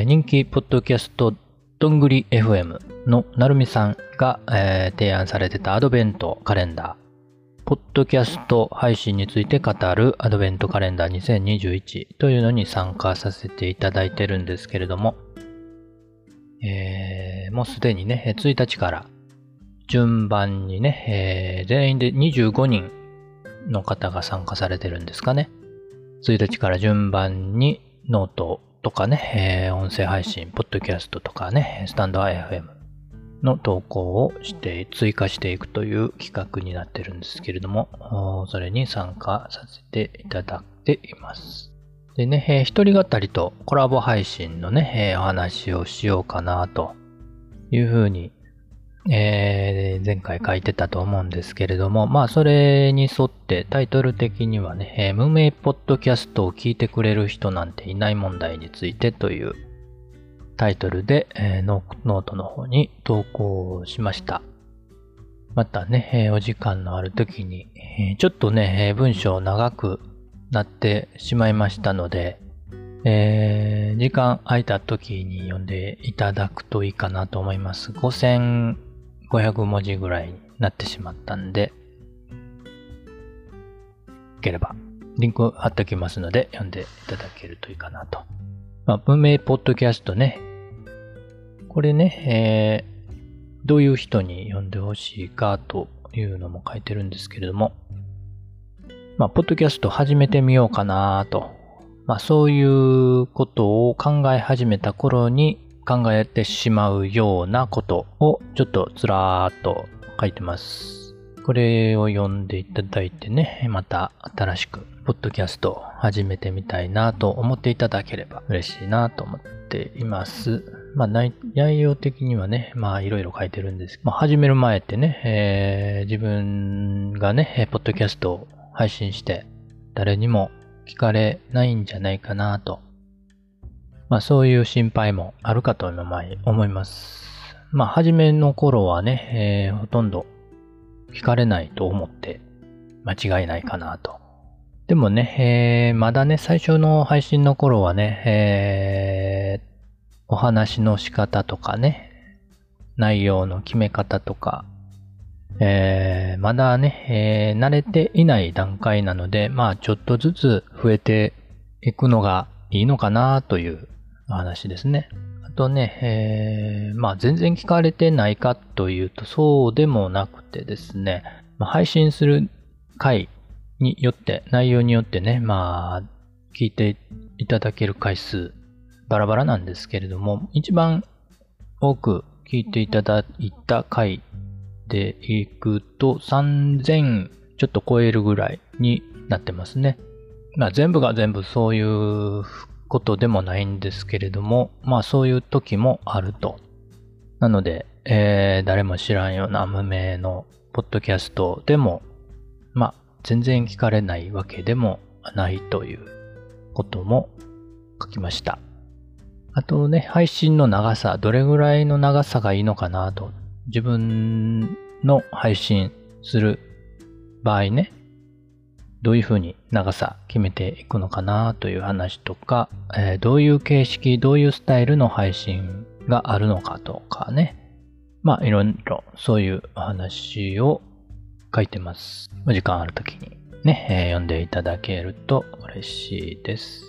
ー、人気ポッドキャストどんぐり FM のなるみさんが、えー、提案されてたアドベントカレンダー、ポッドキャスト配信について語るアドベントカレンダー2021というのに参加させていただいてるんですけれども、えー、もうすでにね、1日から順番にね、えー、全員で25人の方が参加されてるんですかね。1日から順番にノートとかね、えー、音声配信、ポッドキャストとかね、 stand.fm の投稿をして追加していくという企画になってるんですけれども、それに参加させていただいています。でね、えー、一人語りとコラボ配信のね、えー、お話をしようかなというふうにえー、前回書いてたと思うんですけれども、まあそれに沿ってタイトル的にはね、えー、無名ポッドキャストを聞いてくれる人なんていない問題についてというタイトルで、えー、ノートの方に投稿しました。またね、えー、お時間のある時に、えー、ちょっとね、えー、文章長くなってしまいましたので、えー、時間空いた時に読んでいただくといいかなと思います。500文字ぐらいになってしまったんで、よければ、リンク貼っておきますので、読んでいただけるといいかなと。まあ、文明ポッドキャストね。これね、えー、どういう人に読んでほしいかというのも書いてるんですけれども、まあ、ポッドキャスト始めてみようかなと。まあ、そういうことを考え始めた頃に、考えてしまうようなことをちょっとずらーっと書いてます。これを読んでいただいてね、また新しくポッドキャストを始めてみたいなと思っていただければ嬉しいなと思っています。まあ内容的にはね、まあいろいろ書いてるんですけど、まあ始める前ってね、えー、自分がね、ポッドキャストを配信して誰にも聞かれないんじゃないかなとまあそういう心配もあるかと思います。まあ初めの頃はね、えー、ほとんど聞かれないと思って間違いないかなと。でもね、えー、まだね、最初の配信の頃はね、えー、お話の仕方とかね、内容の決め方とか、えー、まだね、えー、慣れていない段階なので、まあちょっとずつ増えていくのがいいのかなという話ですね。あとね、えー、まあ全然聞かれてないかというとそうでもなくてですね、まあ、配信する回によって、内容によってね、まあ聞いていただける回数バラバラなんですけれども、一番多く聞いていただいた回でいくと3000ちょっと超えるぐらいになってますね。まあ全部が全部そういうことでもないんですけれども、まあそういう時もあると。なので、えー、誰も知らんような無名のポッドキャストでも、まあ全然聞かれないわけでもないということも書きました。あとね、配信の長さ、どれぐらいの長さがいいのかなと、自分の配信する場合ね、どういうふうに長さ決めていくのかなという話とか、えー、どういう形式、どういうスタイルの配信があるのかとかね。まあいろいろそういう話を書いてます。時間ある時にね、えー、読んでいただけると嬉しいです。